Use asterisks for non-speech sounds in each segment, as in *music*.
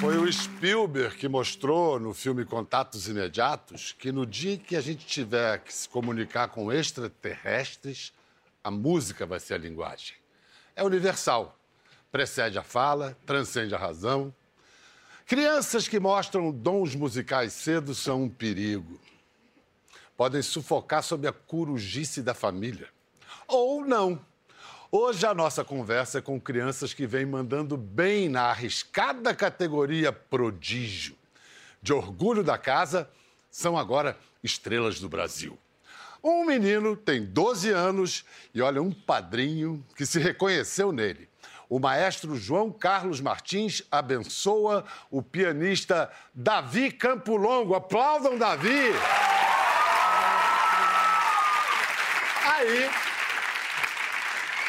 Foi o Spielberg que mostrou no filme Contatos Imediatos que no dia que a gente tiver que se comunicar com extraterrestres, a música vai ser a linguagem. É universal. Precede a fala, transcende a razão. Crianças que mostram dons musicais cedo são um perigo. Podem sufocar sob a corujice da família. Ou não. Hoje a nossa conversa é com crianças que vêm mandando bem na arriscada categoria prodígio. De orgulho da casa, são agora estrelas do Brasil. Um menino tem 12 anos e olha um padrinho que se reconheceu nele. O maestro João Carlos Martins abençoa o pianista Davi Campo Longo. Aplaudam, Davi! Aí,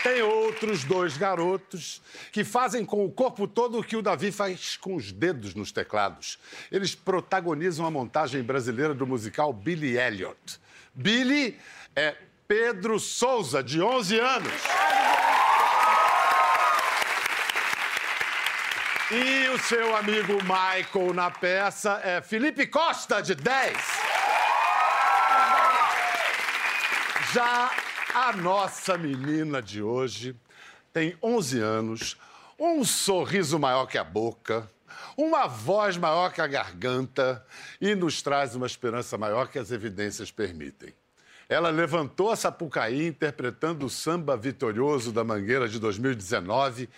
tem outros dois garotos que fazem com o corpo todo o que o Davi faz com os dedos nos teclados. Eles protagonizam a montagem brasileira do musical Billy Elliot. Billy é Pedro Souza, de 11 anos. E o seu amigo Michael na peça é Felipe Costa, de 10. Já a nossa menina de hoje tem 11 anos, um sorriso maior que a boca, uma voz maior que a garganta e nos traz uma esperança maior que as evidências permitem. Ela levantou a Sapucaí interpretando o samba vitorioso da Mangueira de 2019,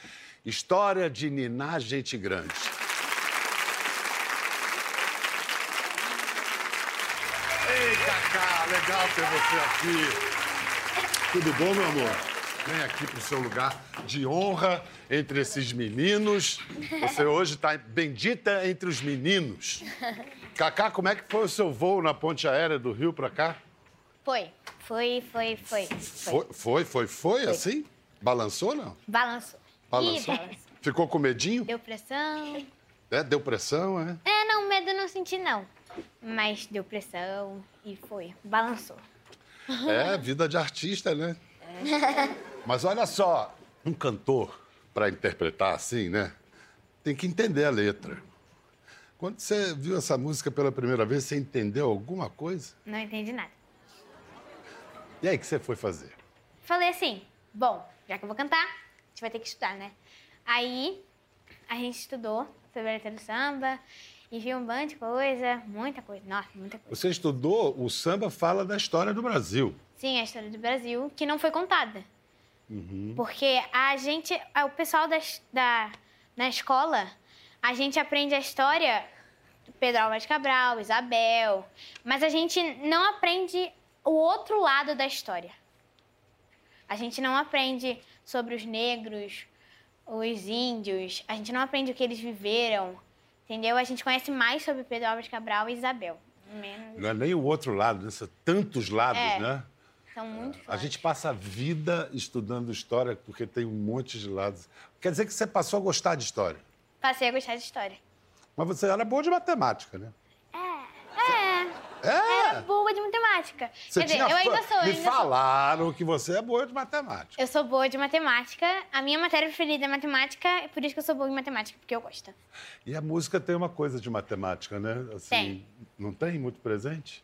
História de Niná Gente Grande. Ei, Cacá, legal ter você aqui. Tudo bom, meu amor? Vem aqui pro seu lugar de honra entre esses meninos. Você *laughs* hoje está bendita entre os meninos. Cacá, como é que foi o seu voo na ponte aérea do Rio para cá? Foi. Foi, foi, foi. Foi, foi, foi, foi, assim? Balançou, não? Balançou. Balançou? Ih. Ficou com medinho? Deu pressão. É, deu pressão, é? É, não, medo eu não senti, não. Mas deu pressão e foi. Balançou. É, vida de artista, né? Mas olha só, um cantor, para interpretar assim, né? Tem que entender a letra. Quando você viu essa música pela primeira vez, você entendeu alguma coisa? Não entendi nada. E aí, o que você foi fazer? Falei assim, bom, já que eu vou cantar, a gente vai ter que estudar, né? Aí, a gente estudou sobre a letra do samba e viu um bando de coisa, muita coisa, nossa, muita coisa. Você estudou, o samba fala da história do Brasil. Sim, a história do Brasil, que não foi contada. Porque a gente, o pessoal da, da, na escola, a gente aprende a história do Pedro Álvares Cabral, Isabel, mas a gente não aprende o outro lado da história. A gente não aprende sobre os negros, os índios, a gente não aprende o que eles viveram, entendeu? A gente conhece mais sobre Pedro Álvares Cabral e Isabel. Menos. Não é nem o outro lado, né? São tantos lados, É. né? São muito A fortes. gente passa a vida estudando história porque tem um monte de lados. Quer dizer que você passou a gostar de história. Passei a gostar de história. Mas você era boa de matemática, né? É, É! era boa de matemática. Você Quer dizer, tinha eu ainda sou. eu Me ainda sou. falaram que você é boa de matemática. Eu sou boa de matemática. A minha matéria preferida é matemática, é por isso que eu sou boa em matemática, porque eu gosto. E a música tem uma coisa de matemática, né? Assim, Tem. Não tem muito presente?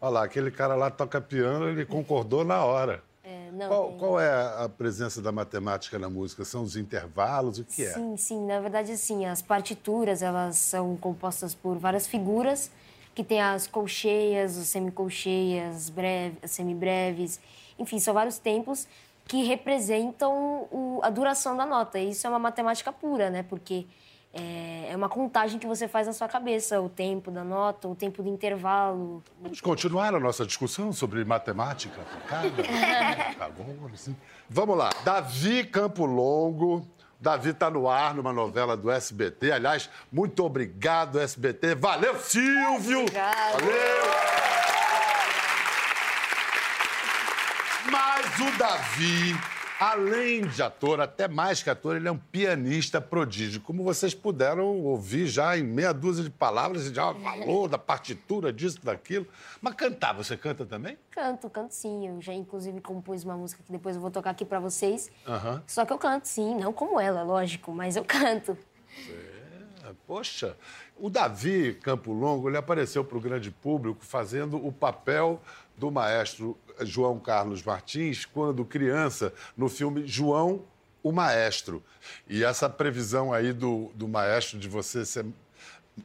Olha lá, aquele cara lá toca piano, ele concordou na hora. É, não, Qual, tem- qual é a presença da matemática na música? São os intervalos? O que é? Sim, sim. Na verdade, assim, as partituras, elas são compostas por várias figuras, que tem as colcheias, os semicolcheias, as breves, as semibreves, enfim, são vários tempos que representam o- a duração da nota. E isso é uma matemática pura, né? Porque é, é uma contagem que você faz na sua cabeça, o tempo da nota, o tempo do intervalo. Vamos continuar a nossa discussão sobre matemática aplicada? *laughs* tá bom, assim. Vamos lá. Davi Campo Longo. Davi está no ar numa novela do SBT. Aliás, muito obrigado, SBT. Valeu, Silvio! Obrigada. Valeu! Mas o Davi, além de ator, até mais que ator, ele é um pianista prodígio. Como vocês puderam ouvir já em meia dúzia de palavras, ele já falou da partitura, disso, daquilo. Mas cantar, você canta também? Canto, canto sim. Eu já, inclusive, compus uma música que depois eu vou tocar aqui pra vocês. Aham. Só que eu canto sim, não como ela, lógico, mas eu canto. poxa. O Davi Campo Longo ele apareceu para o grande público fazendo o papel do maestro João Carlos Martins quando criança no filme João o Maestro. E essa previsão aí do, do maestro de você ser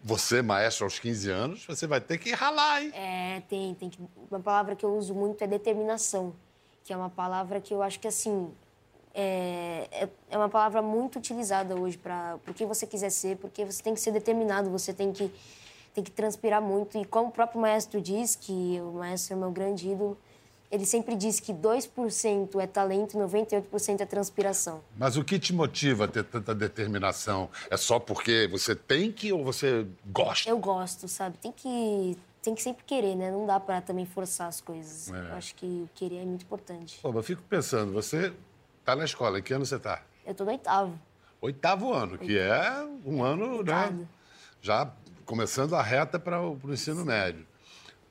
você, maestro, aos 15 anos, você vai ter que ralar, hein? É, tem, tem que... Uma palavra que eu uso muito é determinação, que é uma palavra que eu acho que, assim, é, é, é uma palavra muito utilizada hoje para o que você quiser ser, porque você tem que ser determinado, você tem que, tem que transpirar muito. E como o próprio maestro diz, que o maestro é meu grande ídolo, ele sempre diz que 2% é talento e 98% é transpiração. Mas o que te motiva a ter tanta determinação? É só porque você tem que ou você gosta? Eu gosto, sabe? Tem que, tem que sempre querer, né? Não dá para também forçar as coisas. É. Eu acho que querer é muito importante. Pô, eu fico pensando, você tá na escola, em que ano você tá? Eu tô no oitavo. Oitavo ano, que é um ano, né? Já começando a reta para o ensino médio.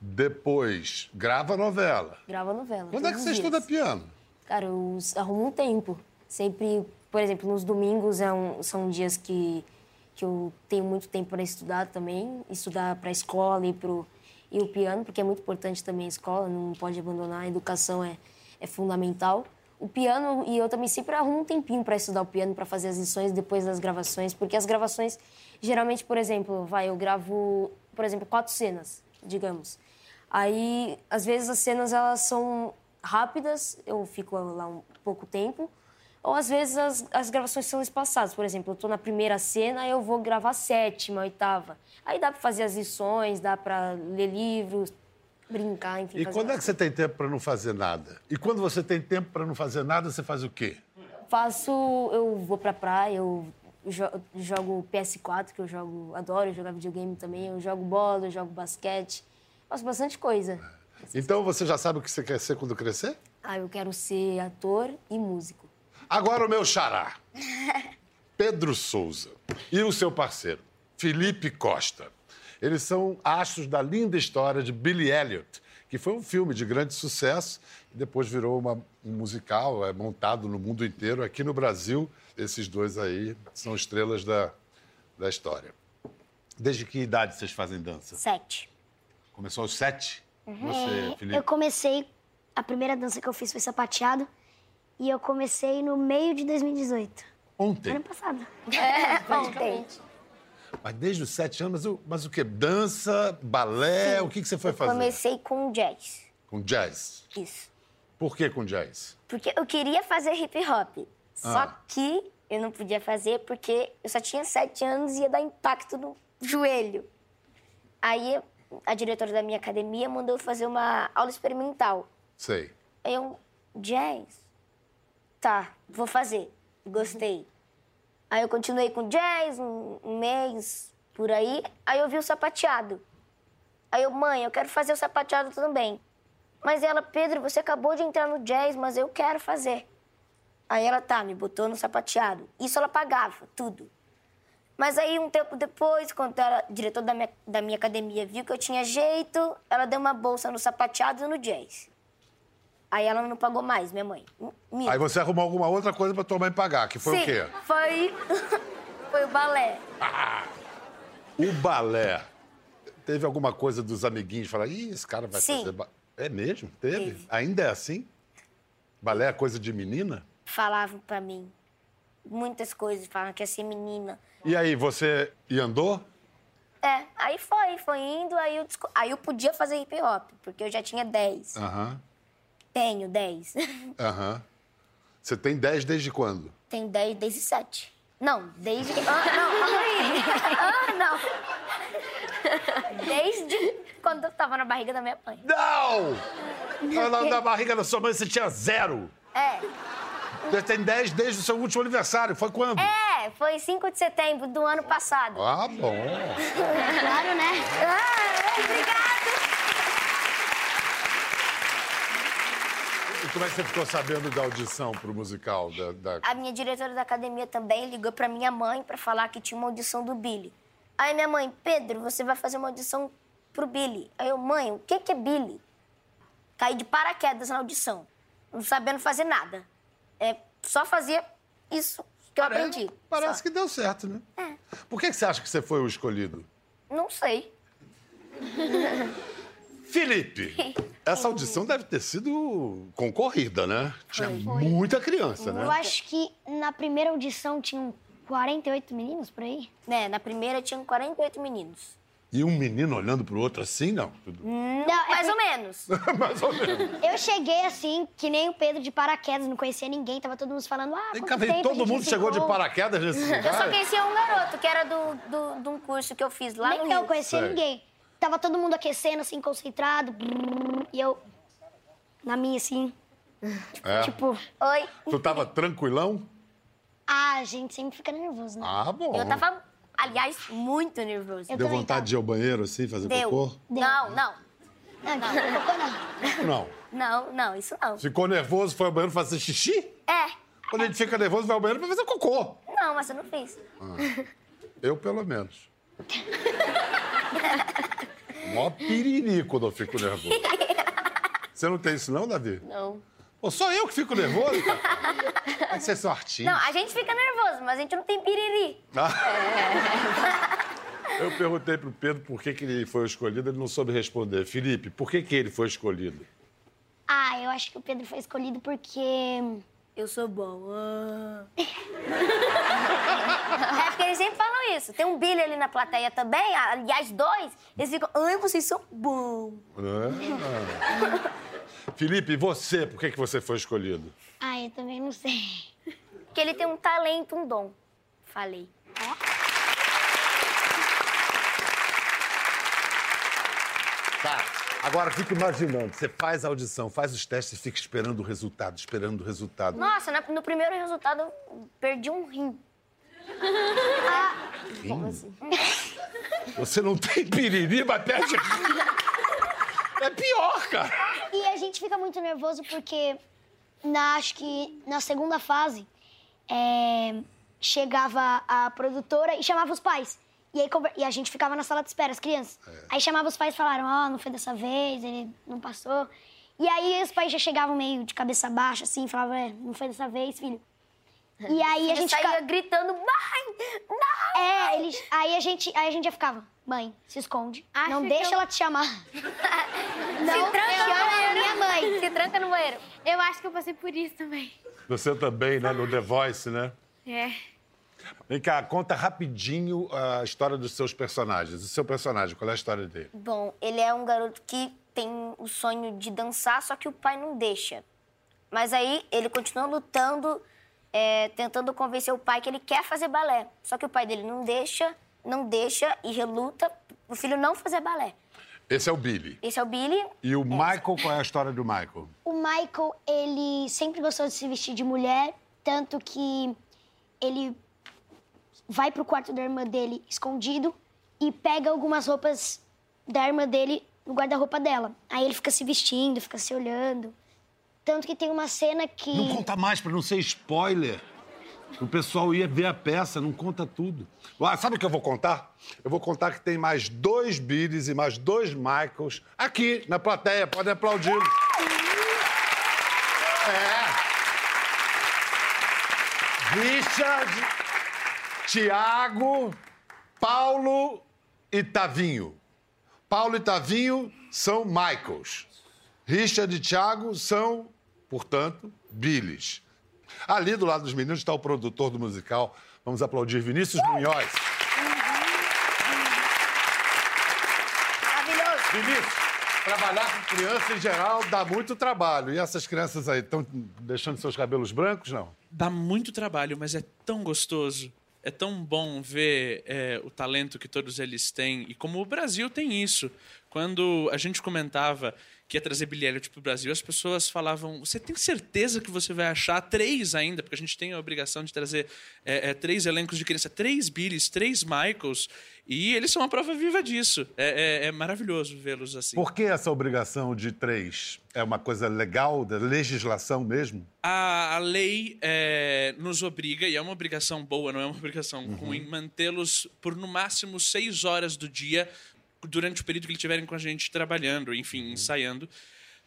Depois, grava novela. Grava novela. Quando é que você dias. estuda piano? Cara, eu arrumo um tempo. Sempre, por exemplo, nos domingos é um, são dias que, que eu tenho muito tempo para estudar também. Estudar para a escola e, pro, e o piano, porque é muito importante também a escola, não pode abandonar. A educação é, é fundamental. O piano, e eu também sempre arrumo um tempinho para estudar o piano, para fazer as lições depois das gravações, porque as gravações, geralmente, por exemplo, vai, eu gravo, por exemplo, quatro cenas, digamos. Aí, às vezes, as cenas elas são rápidas, eu fico lá um pouco tempo, ou às vezes as, as gravações são espaçadas. Por exemplo, eu estou na primeira cena, eu vou gravar a sétima, a oitava. Aí dá para fazer as lições, dá para ler livros, brincar, enfim. E quando é que você tem tempo para não fazer nada? E quando você tem tempo para não fazer nada, você faz o quê? Faço, eu vou para praia, eu jogo PS4, que eu jogo, adoro jogar videogame também, eu jogo bola, eu jogo basquete. Faço bastante coisa. Então você já sabe o que você quer ser quando crescer? Ah, eu quero ser ator e músico. Agora o meu xará. *laughs* Pedro Souza e o seu parceiro, Felipe Costa. Eles são astros da linda história de Billy Elliot, que foi um filme de grande sucesso e depois virou uma, um musical é, montado no mundo inteiro. Aqui no Brasil, esses dois aí são estrelas da, da história. Desde que idade vocês fazem dança? Sete. Começou aos sete? Uhum. Você, Felipe? Eu comecei, a primeira dança que eu fiz foi sapateado. E eu comecei no meio de 2018. Ontem? Ano passado. É, *laughs* ontem. Mas desde os sete anos, mas o, mas o quê? Dança, balé? Sim. O que, que você foi eu fazer? comecei com jazz. Com jazz? Isso. Por que com jazz? Porque eu queria fazer hip hop. Ah. Só que eu não podia fazer porque eu só tinha sete anos e ia dar impacto no joelho. Aí a diretora da minha academia mandou fazer uma aula experimental. Sei. Aí eu, jazz? Tá, vou fazer. Gostei. Aí eu continuei com jazz um, mês por aí. Aí eu vi o sapateado. Aí eu, mãe, eu quero fazer o sapateado também. Mas ela, Pedro, você acabou de entrar no jazz, mas eu quero fazer. Aí ela, tá, me botou no sapateado. Isso ela pagava, tudo. Mas aí, um tempo depois, quando a diretora da minha, da minha academia viu que eu tinha jeito, ela deu uma bolsa no sapateado e no jazz. Aí ela não pagou mais, minha mãe. Minha. Aí você arrumou alguma outra coisa pra tua mãe pagar, que foi Sim, o quê? Foi. *laughs* foi o balé. Ah, o balé. Teve alguma coisa dos amiguinhos falar, ih, esse cara vai Sim. fazer. Ba... É mesmo? Teve? Teve? Ainda é assim? Balé é coisa de menina? Falavam pra mim muitas coisas, falavam que ia ser menina. E aí, você e andou? É, aí foi, foi indo, aí eu, aí eu podia fazer hip hop, porque eu já tinha 10. Aham. Uhum. Tenho 10. Aham. Uhum. Você tem 10 desde quando? Tenho 10 desde 7. Não, desde. Ah, não, calma aí. Ah, não. Desde quando eu tava na barriga da minha mãe. Não! Na, na barriga da sua mãe você tinha zero. É. Você tem 10 desde o seu último aniversário. Foi quando? É, foi 5 de setembro do ano passado. Ah, bom. Claro, né? Ah, obrigado. Como é que você ficou sabendo da audição pro musical? Da, da... A minha diretora da academia também ligou pra minha mãe pra falar que tinha uma audição do Billy. Aí minha mãe, Pedro, você vai fazer uma audição pro Billy. Aí eu, mãe, o que, que é Billy? Caí de paraquedas na audição, não sabendo fazer nada. É, só fazia isso que eu Parece- aprendi. Parece só. que deu certo, né? É. Por que, que você acha que você foi o escolhido? Não sei. *laughs* Felipe, *laughs* essa audição deve ter sido concorrida, né? Tinha muita criança, né? Eu acho que na primeira audição tinham 48 meninos por aí. Né, na primeira tinham 48 meninos. E um menino olhando pro outro assim, não. Tudo... Não, é Mais por- ou menos. *laughs* Mais ou menos. Eu cheguei assim, que nem o Pedro de paraquedas, não conhecia ninguém, tava todo mundo falando, ah, quanto tempo todo mundo chegou de ficou?" paraquedas nesse Eu só lugar? conhecia um garoto que era do, do, de um curso que eu fiz lá Nem no eu Rio. conhecia Sei. ninguém. Tava todo mundo aquecendo, assim, concentrado, brrr, e eu, na minha, assim, É. tipo, Oi. Tu tava tranquilão? ah, a gente sempre fica nervoso, né? Ah, bom. Eu tava, aliás, muito nervoso. Eu Deu também vontade tava. de ir ao banheiro assim, fazer Deu. cocô? Não, não. Não, não, cocô não. Não. Não, não, isso não. Ficou nervoso, foi ao banheiro fazer xixi? É. Quando a gente fica nervoso, vai ao banheiro pra fazer cocô. Não, mas eu não fiz. Eu, pelo menos. *laughs* Mó piriri quando eu fico nervoso. *laughs* Você não tem isso não, Davi? Não. Pô, só eu que fico nervoso, cara. Mas vocês são artistas. Não, a gente fica nervoso, mas a gente não tem piriri. Eu perguntei pro Pedro por que, que ele foi escolhido, ele não soube responder. Felipe, por que, que ele foi escolhido? Ah, eu acho que o Pedro foi escolhido porque... Eu sou bom. *laughs* ah. *laughs* é porque eles sempre falam isso. Tem um Billy ali na plateia também, aliás, dois. Eles ficam, ai, vocês são bons. Ah. Felipe, você, por que, que você foi escolhido? Ah, eu também não sei. Porque ele tem um talento, um dom. Falei. Tá. Agora fica imaginando, você faz a audição, faz os testes e fica esperando o resultado, esperando o resultado. Nossa, no primeiro resultado eu perdi um rim. Você não tem piriri, mas perde. É pior, cara. E a gente fica muito nervoso porque, na, acho que na segunda fase, é, chegava a produtora e chamava os pais. E, aí, e a gente ficava na sala de espera, as crianças. Aí chamava os pais e falaram, ó, não foi dessa vez, ele não passou. E aí os pais já chegavam meio de cabeça baixa, assim, falavam, é, não foi dessa vez, filho. *laughs* E aí a gente saía ficava... gritando, mãe, não! É, eles... Aí a gente, aí a gente já ficava, mãe, se esconde, Acho não deixa eu- ela te chamar. *laughs* Se tranca no chama a banheiro. minha mãe. Se tranca no banheiro. Eu acho que eu passei por isso também. Você também, né, no The Voice, né? É. Vem cá, conta rapidinho a história dos seus personagens. O seu personagem, qual é a história dele? Bom, ele é um garoto que tem o sonho de dançar, só que o pai não deixa. Mas aí ele continua lutando, é, tentando convencer o pai que ele quer fazer balé. Só que o pai dele não deixa, não deixa e reluta o filho não fazer balé. Esse é o Billy. Esse é o Billy. E o Michael, qual é a história do Michael? O Michael, ele sempre gostou de se vestir de mulher, tanto que ele vai pro quarto da irmã dele escondido e pega algumas roupas da irmã dele no guarda-roupa dela. Aí ele fica se vestindo, fica se olhando. Tanto que tem uma cena que. Não conta mais pra não ser spoiler. O pessoal ia ver a peça, não conta tudo. Ah, sabe o que eu vou contar? Eu vou contar que tem mais dois Billys e mais dois Michaels aqui na plateia. Podem aplaudir. É. Richard, Tiago, Paulo e Tavinho. Paulo e Tavinho são Michaels. Richard e Thiago são, portanto, Billys. Ali do lado dos meninos está o produtor do musical. Vamos aplaudir Vinícius Munhoz. Maravilhoso. Vinícius, trabalhar com criança em geral dá muito trabalho. E essas crianças aí estão deixando seus cabelos brancos, não? Dá muito trabalho, mas é tão gostoso. É tão bom ver é, o talento que todos eles têm e como o Brasil tem isso. Quando a gente comentava que ia trazer Billy Elliot para o Brasil, as pessoas falavam: Você tem certeza que você vai achar três ainda? Porque a gente tem a obrigação de trazer é, é, três elencos de criança, três Billys, três Michaels, e eles são a prova viva disso. É, é- é maravilhoso vê-los assim. Por que essa obrigação de três? É uma coisa legal, da legislação mesmo? A, a lei é, nos obriga, e é uma obrigação boa, não é uma obrigação ruim, mantê-los por no máximo seis horas do dia durante o período que eles estiverem com a gente trabalhando, enfim, ensaiando,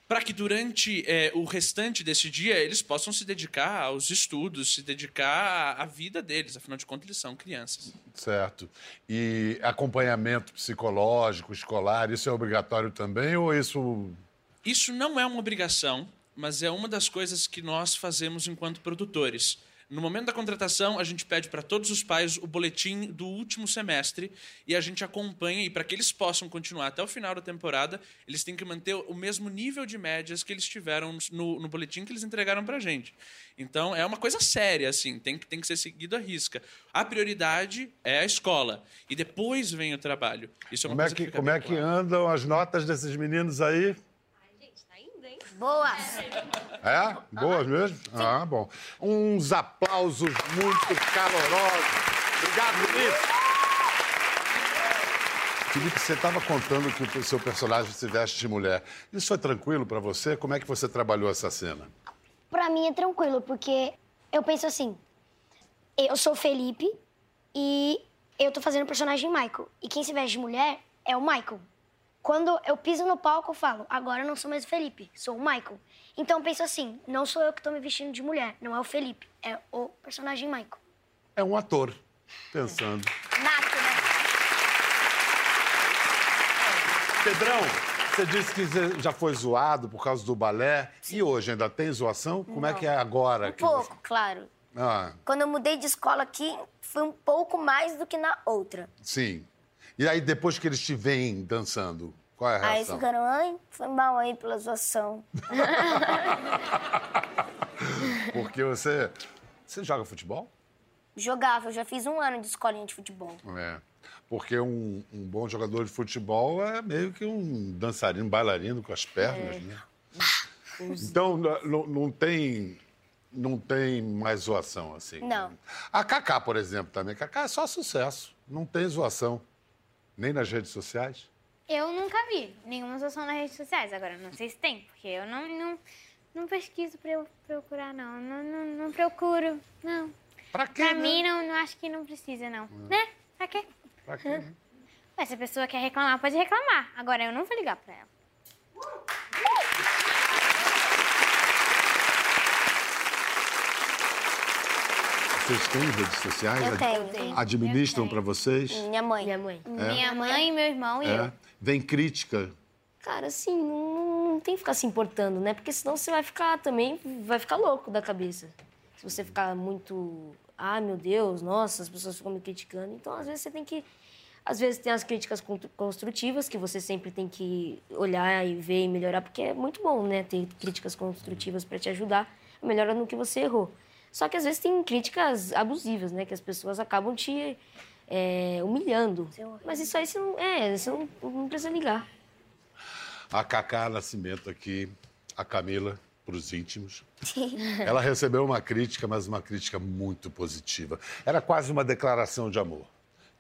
para que durante é, o restante desse dia eles possam se dedicar aos estudos, se dedicar à vida deles. Afinal de contas, eles são crianças. Certo. E acompanhamento psicológico, escolar, isso é obrigatório também ou isso. Isso não é uma obrigação, mas é uma das coisas que nós fazemos enquanto produtores. No momento da contratação, a gente pede para todos os pais o boletim do último semestre e a gente acompanha. E para que eles possam continuar até o final da temporada, eles têm que manter o mesmo nível de médias que eles tiveram no, no boletim que eles entregaram para a gente. Então é uma coisa séria, assim, tem que, tem que ser seguido à risca. A prioridade é a escola e depois vem o trabalho. Isso é uma Como é coisa que, fica como é bem que andam as notas desses meninos aí? Boas! É? Boas mesmo? Ah, bom. Uns aplausos muito calorosos. Obrigado, Felipe. Felipe, você estava contando que o seu personagem se veste de mulher. Isso foi tranquilo para você? Como é que você trabalhou essa cena? Pra mim é tranquilo, porque eu penso assim: eu sou Felipe e eu tô fazendo o personagem Michael. E quem se veste de mulher é o Michael. Quando eu piso no palco, eu falo: agora eu não sou mais o Felipe, sou o Michael. Então eu penso assim: não sou eu que tô me vestindo de mulher, não é o Felipe, é o personagem Michael. É um ator pensando. Nato, né? Pedrão, você disse que já foi zoado por causa do balé. E hoje ainda tem zoação? Como é que é agora? Um pouco, claro. você- Ah, Quando eu mudei de escola aqui, foi um pouco mais do que na outra. sim. E aí, depois que eles te veem dançando, qual é a Aí reação? ficaram, ai, foi mal aí pela zoação. *laughs* Porque você... Você joga futebol? Jogava, eu já fiz um ano de escolinha de futebol. É. Porque um, um bom jogador de futebol é meio que um dançarino, bailarino com as pernas, É. né? Então, n- n- não tem... Não tem mais zoação, assim. Não. A Cacá, por exemplo, também. Cacá é só sucesso. Não tem zoação. Nem nas redes sociais. Eu nunca vi nenhuma zoação nas redes sociais. Agora, não sei se tem, porque eu não, não, não pesquiso pra eu procurar, não. Não, não, não procuro, não. Pra quê, Pra né? mim, não, não acho que não precisa, não. Né? Pra quê? Pra quê? né? Ué, se a pessoa quer reclamar, pode reclamar. Agora, eu não vou ligar pra ela. Vocês têm redes sociais? Eu tenho, tenho. Administram pra vocês? Minha mãe. Minha mãe. Minha mãe, meu irmão e É. eu. Vem crítica. Cara, assim, não, não tem que ficar se importando, né? Porque senão você vai ficar também, vai ficar louco da cabeça. Se você ficar muito, ah, meu Deus, nossa, as pessoas ficam me criticando. Então, às vezes, você tem que. Às vezes tem as críticas con- construtivas que você sempre tem que olhar e ver e melhorar, porque é muito bom, né? Ter críticas construtivas para te ajudar a melhorar no que você errou. Só que às vezes tem críticas abusivas, né? Que as pessoas acabam te é, humilhando. Mas isso aí você não, é, você não, não precisa ligar. A Cacá Nascimento aqui, a Camila, pros íntimos. *laughs* Ela recebeu uma crítica, mas uma crítica muito positiva. Era quase uma declaração de amor.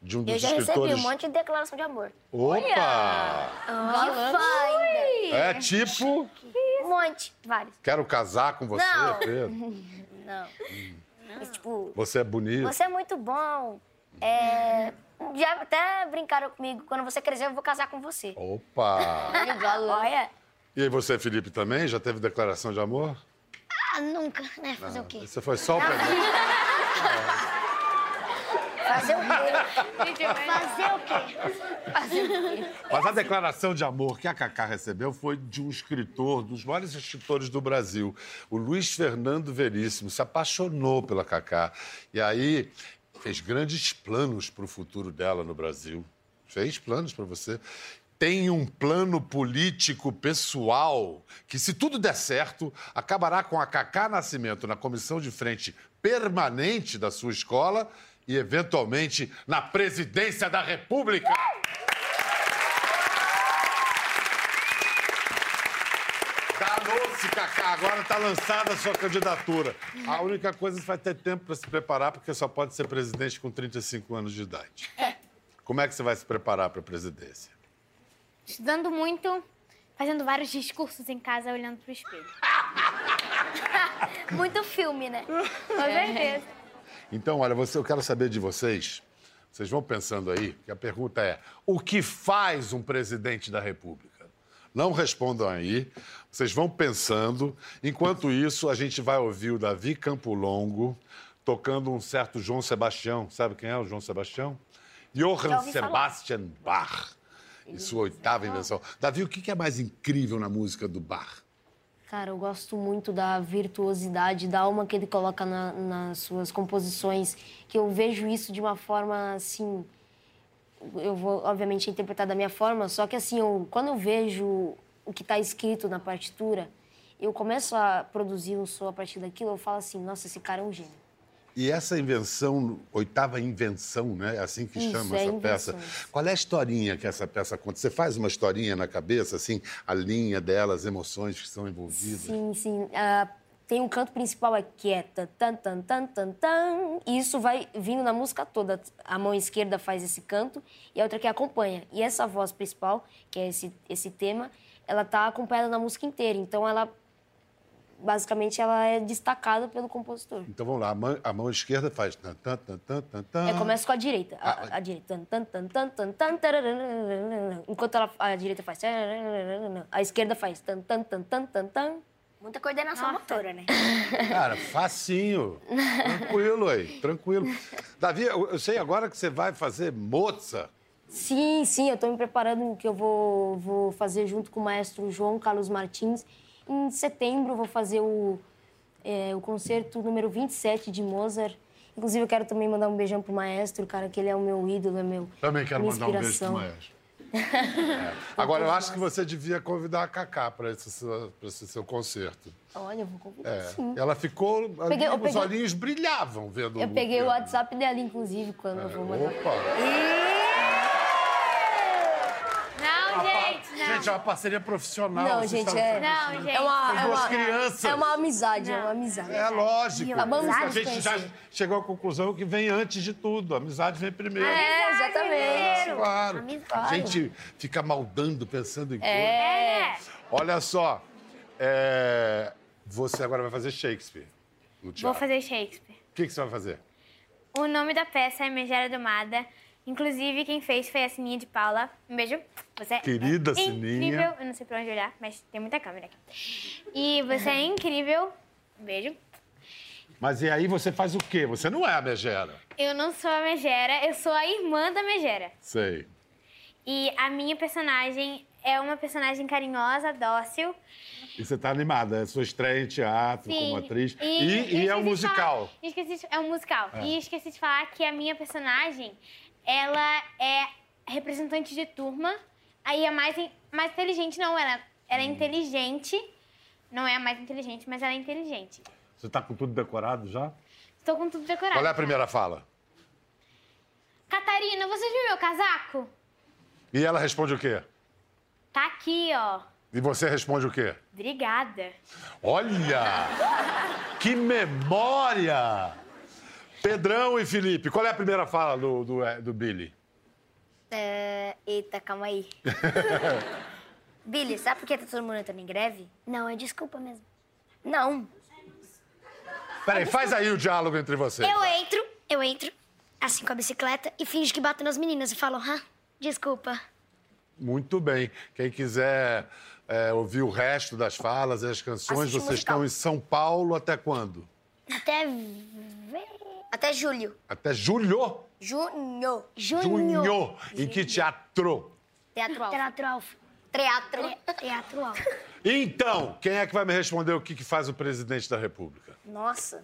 De um dos Eu já recebi escritores. um monte de declaração de amor. Opa! Ainda! É tipo, Um monte, vários. quero casar com você, Não. Pedro. *laughs* Não. Mas, tipo, Você é bonito. você é muito bom. É... Já até brincaram comigo, quando você crescer eu vou casar com você. Opa! Olha, E aí você, Felipe, também? Já teve declaração de amor? Ah, nunca, né? Fazer o quê? Você foi só *laughs* o presente. fazer o quê? Fazer o quê? Mas a declaração de amor que a Cacá recebeu foi de um escritor, dos maiores escritores do Brasil, o Luiz Fernando Veríssimo. Se apaixonou pela Cacá. E aí fez grandes planos para o futuro dela no Brasil. Fez planos para você. Tem um plano político pessoal que, se tudo der certo, acabará com a Cacá Nascimento na comissão de frente permanente da sua escola e, eventualmente, na presidência da República. Danou-se, Cacá. Agora está lançada a sua candidatura. A única coisa é que você vai ter tempo para se preparar, porque só pode ser presidente com 35 anos de idade. Como é que você vai se preparar para a presidência? Estudando muito, fazendo vários discursos em casa, olhando pro espelho. *laughs* Muito filme, né? Com certeza. Então, olha, você, eu quero saber de vocês. Vocês vão pensando aí, que a pergunta é: o que faz um presidente da República? Não respondam aí. Vocês vão pensando. Enquanto isso, a gente vai ouvir o Davi Campo Longo tocando um certo João Sebastião. Sabe quem é o João Sebastião? Johann Sebastian Bach. Em sua oitava invenção. Davi, o que é mais incrível na música do Bach? Cara, eu gosto muito da virtuosidade, da alma que ele coloca na- nas suas composições, que eu vejo isso de uma forma assim. Eu vou, obviamente, interpretar da minha forma, só que assim, eu- quando eu vejo o que está escrito na partitura, eu começo a produzir um som a partir daquilo, eu falo assim: nossa, esse cara é um gênio. E essa invenção, oitava invenção, né? É assim que Isso, chama é essa peça. Qual é a historinha que essa peça conta? Você faz uma historinha na cabeça, assim, a linha dela, as emoções que são envolvidas? Sim, sim. Ah, tem um canto principal aqui é tan, tan, tan, tan, tan, tan. E isso vai vindo na música toda. A mão esquerda faz esse canto e a outra que acompanha. E essa voz principal, que é esse, esse tema, ela tá acompanhada na música inteira. Então ela basicamente ela é destacada pelo compositor. Então vamos lá, a mão, a mão esquerda faz. Tan, tan, tan, tan, tan, tan. É, começa com a direita. A, a direita. Tan, tan, tan, tan, tan, tan. Enquanto ela, a direita faz. A esquerda faz. Tan, tan, tan, tan, tan, tan. Muita coordenação motora, né? Cara, facinho. Tranquilo aí, tranquilo. Davi, eu, eu sei agora que você vai fazer Mozart. Sim, sim, eu estou me preparando que eu vou, vou fazer junto com o maestro João Carlos Martins. Em setembro vou fazer o, é, o concerto número 27 de Mozart. Inclusive eu quero também mandar um beijão pro maestro, cara, que ele é o meu ídolo, é meu Também quero mandar um beijo pro maestro. *laughs* É. Agora, eu acho que você devia convidar a Cacá para esse, seu- pra esse seu concerto. Olha, eu vou convidar É. sim. Ela ficou. Peguei- os peguei- olhinhos brilhavam vendo Eu peguei o. WhatsApp dela, inclusive, quando eu vou mandar. Opa! Não, gente, é uma parceria profissional. Não, gente, é. Não, gente. É uma, é duas uma, crianças. é uma amizade, é uma amizade. É lógico. Acabamos a gente já chegou à conclusão que vem antes de tudo. A amizade vem primeiro. É, exatamente. Claro. Claro. A gente fica maldando, pensando em coisa. É. Olha só. é, Você agora vai fazer Shakespeare no Vou teatro. fazer Shakespeare. O que, que você vai fazer? O nome da peça é Megera Domada. Inclusive, quem fez foi a Sininha de Paula. Um beijo. Você é Querida incrível. Sininha. Eu não sei pra onde olhar, mas tem muita câmera aqui. E você é incrível. Um beijo. Mas e aí você faz o quê? Você não é a Megera. Eu não sou a Megera, eu sou a irmã da Megera. Sei. E a minha personagem é uma personagem carinhosa, dócil. E você tá animada. É sua estreia em teatro Sim. como atriz. E, E, e é um musical. falar- esqueci de- é um musical. E esqueci de falar que a minha personagem, ela é representante de turma. Aí é mais, mais inteligente, não. Ela, ela é Hum. inteligente. Não é a mais inteligente, mas ela é inteligente. Você tá com tudo decorado já? Estou com tudo decorado. Qual é a primeira fala? Catarina, você viu meu casaco? E ela responde o quê? Tá aqui, ó. E você responde o quê? Obrigada. Olha! *laughs* Que memória! Pedrão e Felipe, qual é a primeira fala do, do, eh, do Billy? É, Eita, calma aí. *laughs* Billy, sabe por que tá todo mundo entrando em greve? Não, é desculpa mesmo. Não. Peraí, faz aí o diálogo entre vocês. Eu entro, eu entro, assim com a bicicleta, e finge que bato nas meninas e falo, hã? Desculpa. Muito bem. Quem quiser eh, ouvir o resto das falas e as canções, Assiste vocês musical. estão em São Paulo até quando? Até ver... Até julho. Até julho? Junho. Junho. Junho. Em que teatro? Teatro Alfa. Teatro Alfa. Teatro. Teatro Alfa. *laughs* Então, quem é que vai me responder o que, que faz o presidente da República? Nossa.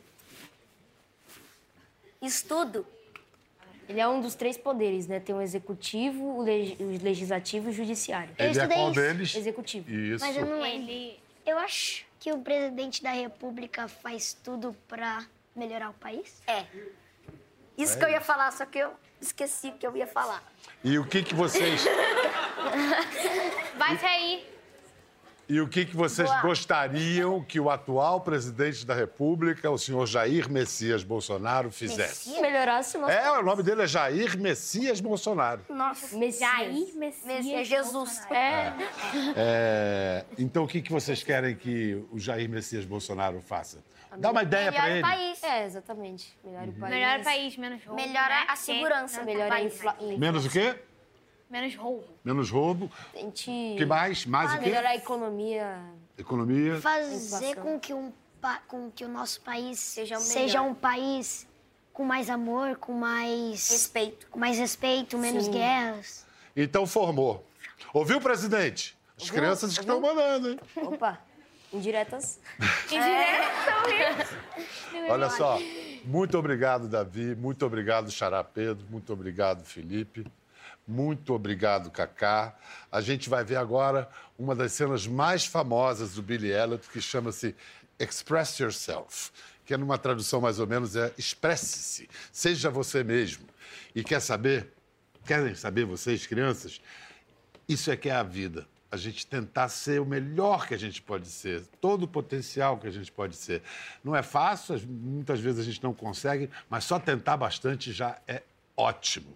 Estudo. Ele é um dos três poderes, né? Tem o executivo, o, leg- o legislativo e o judiciário. Eu Ele é estudei qual isso. deles? Executivo. Isso. Mas eu não lembro. Ele. Eu acho que o presidente da república faz tudo pra melhorar o país. É. Isso que eu ia falar, só que eu esqueci o que eu ia falar. E o que, que vocês. *laughs* Vai sair. E o que, que vocês Boa. gostariam que o atual presidente da República, o senhor Jair Messias Bolsonaro, fizesse? Se melhorasse o nosso É, o nome dele é Jair Messias Bolsonaro. Nossa. Messias. Jair Messias. Messias Jesus. É. É, então, o que, que vocês querem que o Jair Messias Bolsonaro faça? Dá uma ideia para Melhora ele. o país. É, exatamente. Melhor o país. Melhor o país, menos roubo, Melhora né? a segurança. Porque- Melhor a País. infla... infla- Menos o quê? Menos roubo. Menos roubo. A gente que mais? Mais o quê? melhorar a economia. Economia. Fazer com que, um, pa- com que o nosso país Seja o seja um país com mais amor, com mais Respeito. com mais respeito, menos Sim. guerras. Então formou. Ouviu, presidente? As Ouviu? crianças estão Ouviu? mandando, hein? Opa, indiretas. *laughs* Olha só, muito obrigado, Davi. Muito obrigado, Xará Pedro. Muito obrigado, Felipe. Muito obrigado, Cacá. A gente vai ver agora uma das cenas mais famosas do Billy Elliot, que chama-se Express Yourself, que é numa tradução mais ou menos é expresse-se, seja você mesmo. E quer saber? Querem saber vocês, crianças? Isso é que é a vida. A gente tentar ser o melhor que a gente pode ser, todo o potencial que a gente pode ser. Não é fácil, as- muitas vezes a gente não consegue, mas só tentar bastante já é ótimo.